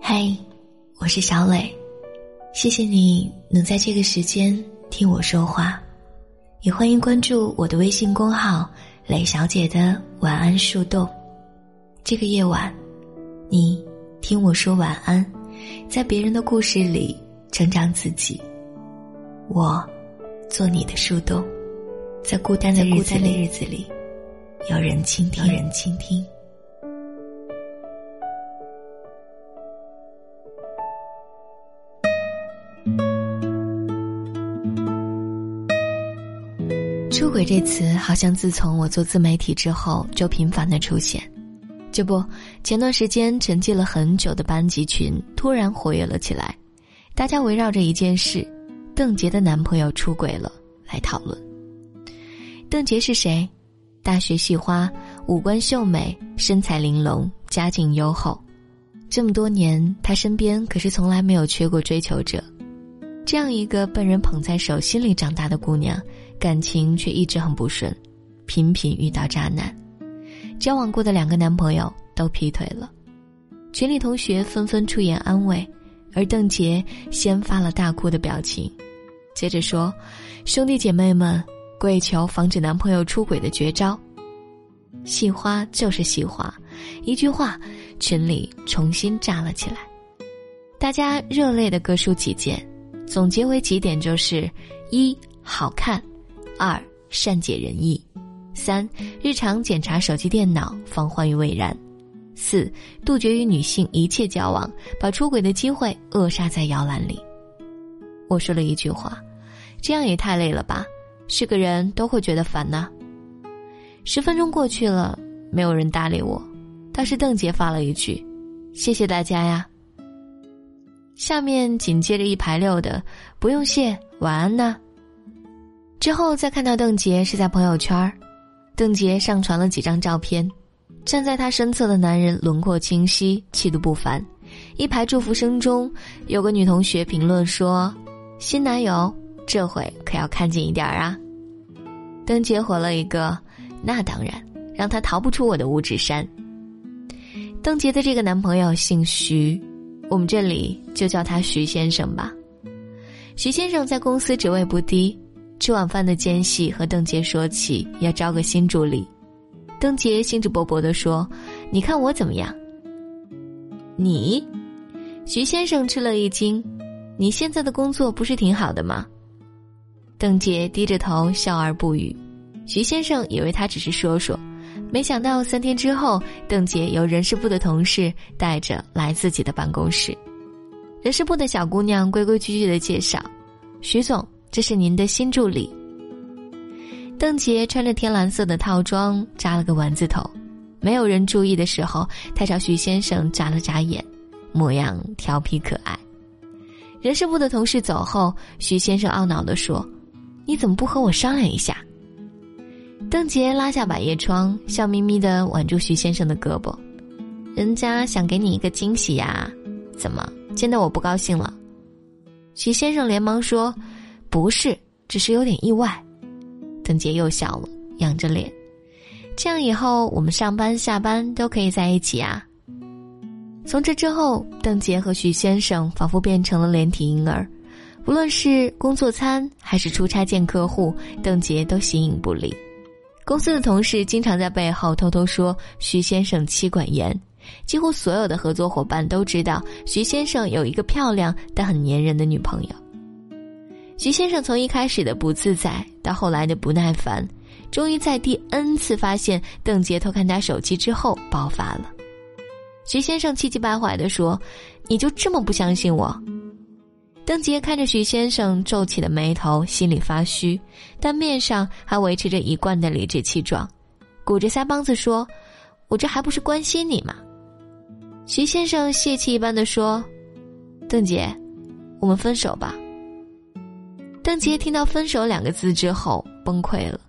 嗨，我是小磊，谢谢你能在这个时间听我说话，也欢迎关注我的微信公号“磊小姐的晚安树洞”。这个夜晚，你听我说晚安，在别人的故事里成长自己。我做你的树洞，在孤单的日子里，有人倾听，有人倾听。出轨这词好像自从我做自媒体之后就频繁的出现，这不，前段时间沉寂了很久的班级群突然活跃了起来，大家围绕着一件事，邓婕的男朋友出轨了来讨论。邓婕是谁？大学系花，五官秀美，身材玲珑，家境优厚，这么多年她身边可是从来没有缺过追求者。这样一个被人捧在手心里长大的姑娘。感情却一直很不顺，频频遇到渣男，交往过的两个男朋友都劈腿了，群里同学纷纷出言安慰，而邓婕先发了大哭的表情，接着说：“兄弟姐妹们，跪求防止男朋友出轨的绝招。”细花就是细花，一句话，群里重新炸了起来，大家热烈的各抒己见，总结为几点就是：一好看。二善解人意，三日常检查手机电脑，防患于未然；四杜绝与女性一切交往，把出轨的机会扼杀在摇篮里。我说了一句话，这样也太累了吧？是个人都会觉得烦呐。十分钟过去了，没有人搭理我，倒是邓婕发了一句：“谢谢大家呀。”下面紧接着一排六的，不用谢，晚安呐。之后再看到邓婕是在朋友圈，邓婕上传了几张照片，站在她身侧的男人轮廓清晰，气度不凡。一排祝福声中，有个女同学评论说：“新男友这回可要看紧一点啊。”邓婕回了一个：“那当然，让他逃不出我的五指山。”邓婕的这个男朋友姓徐，我们这里就叫他徐先生吧。徐先生在公司职位不低。吃晚饭的间隙，和邓婕说起要招个新助理。邓婕兴致勃勃地说：“你看我怎么样？”你，徐先生吃了一惊：“你现在的工作不是挺好的吗？”邓婕低着头笑而不语。徐先生以为他只是说说，没想到三天之后，邓婕由人事部的同事带着来自己的办公室。人事部的小姑娘规规矩矩的介绍：“徐总。”这是您的新助理。邓婕穿着天蓝色的套装，扎了个丸子头，没有人注意的时候，她朝徐先生眨了眨眼，模样调皮可爱。人事部的同事走后，徐先生懊恼地说：“你怎么不和我商量一下？”邓婕拉下百叶窗，笑眯眯地挽住徐先生的胳膊：“人家想给你一个惊喜呀，怎么见到我不高兴了？”徐先生连忙说。不是，只是有点意外。邓婕又笑了，仰着脸。这样以后我们上班下班都可以在一起啊。从这之后，邓婕和徐先生仿佛变成了连体婴儿，无论是工作餐还是出差见客户，邓婕都形影不离。公司的同事经常在背后偷偷说徐先生妻管严，几乎所有的合作伙伴都知道徐先生有一个漂亮但很粘人的女朋友。徐先生从一开始的不自在，到后来的不耐烦，终于在第 N 次发现邓婕偷看他手机之后爆发了。徐先生气急败坏地说：“你就这么不相信我？”邓杰看着徐先生皱起的眉头，心里发虚，但面上还维持着一贯的理直气壮，鼓着腮帮子说：“我这还不是关心你吗？”徐先生泄气一般的说：“邓杰，我们分手吧。”邓杰听到“分手”两个字之后崩溃了，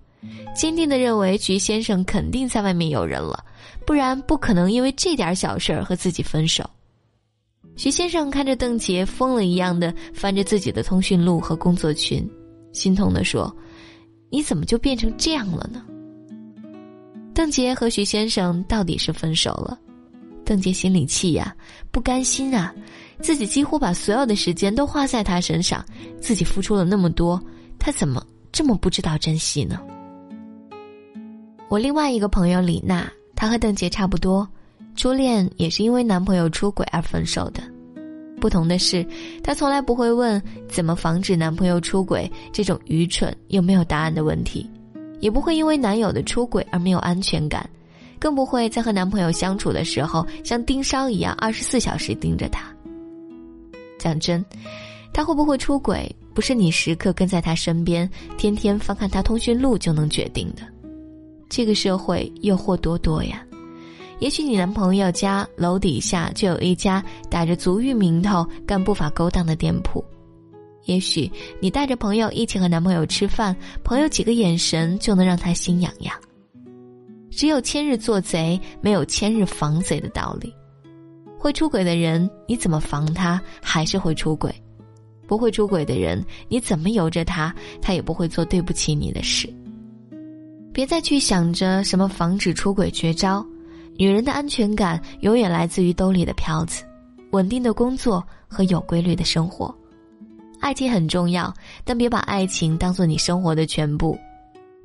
坚定的认为徐先生肯定在外面有人了，不然不可能因为这点小事儿和自己分手。徐先生看着邓婕疯了一样的翻着自己的通讯录和工作群，心痛的说：“你怎么就变成这样了呢？”邓婕和徐先生到底是分手了，邓婕心里气呀，不甘心啊，自己几乎把所有的时间都花在他身上，自己付出了那么多，他怎么这么不知道珍惜呢？我另外一个朋友李娜，她和邓婕差不多，初恋也是因为男朋友出轨而分手的。不同的是，她从来不会问怎么防止男朋友出轨这种愚蠢又没有答案的问题，也不会因为男友的出轨而没有安全感，更不会在和男朋友相处的时候像盯梢一样二十四小时盯着他。讲真，他会不会出轨，不是你时刻跟在他身边，天天翻看他通讯录就能决定的。这个社会诱惑多多呀，也许你男朋友家楼底下就有一家打着足浴名头干不法勾当的店铺，也许你带着朋友一起和男朋友吃饭，朋友几个眼神就能让他心痒痒。只有千日做贼，没有千日防贼的道理。会出轨的人，你怎么防他，还是会出轨；不会出轨的人，你怎么由着他，他也不会做对不起你的事。别再去想着什么防止出轨绝招，女人的安全感永远来自于兜里的票子，稳定的工作和有规律的生活。爱情很重要，但别把爱情当做你生活的全部，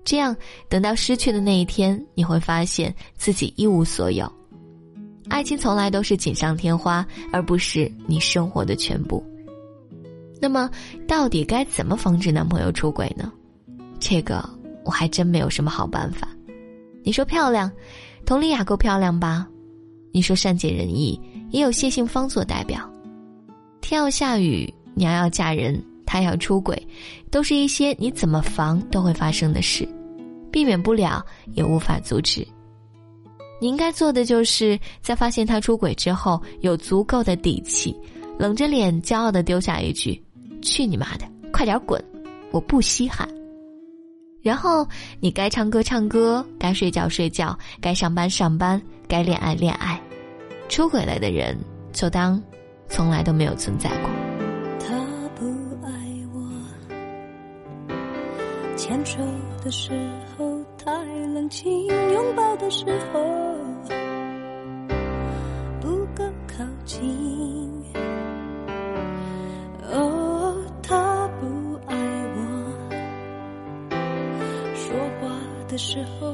这样等到失去的那一天，你会发现自己一无所有。爱情从来都是锦上添花，而不是你生活的全部。那么，到底该怎么防止男朋友出轨呢？这个。我还真没有什么好办法。你说漂亮，佟丽娅够漂亮吧？你说善解人意，也有谢杏芳做代表。天要下雨，娘要嫁人，他要出轨，都是一些你怎么防都会发生的事，避免不了，也无法阻止。你应该做的就是在发现他出轨之后，有足够的底气，冷着脸骄傲的丢下一句：“去你妈的，快点滚，我不稀罕。”然后你该唱歌唱歌，该睡觉睡觉，该上班上班，该恋爱恋爱。出轨了的人，就当从来都没有存在过。他不爱我，牵手的时候太冷清，拥抱的时候的时候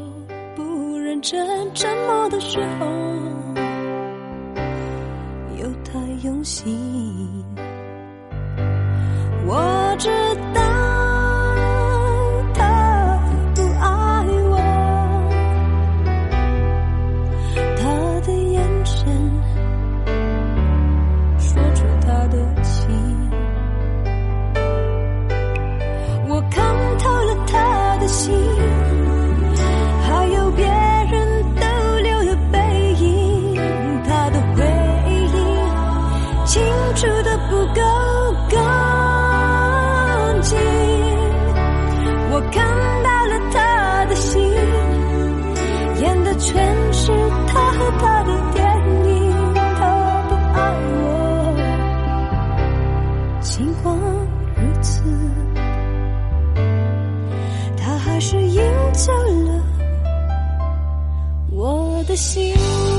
不认真，沉默的时候又太用心。的心。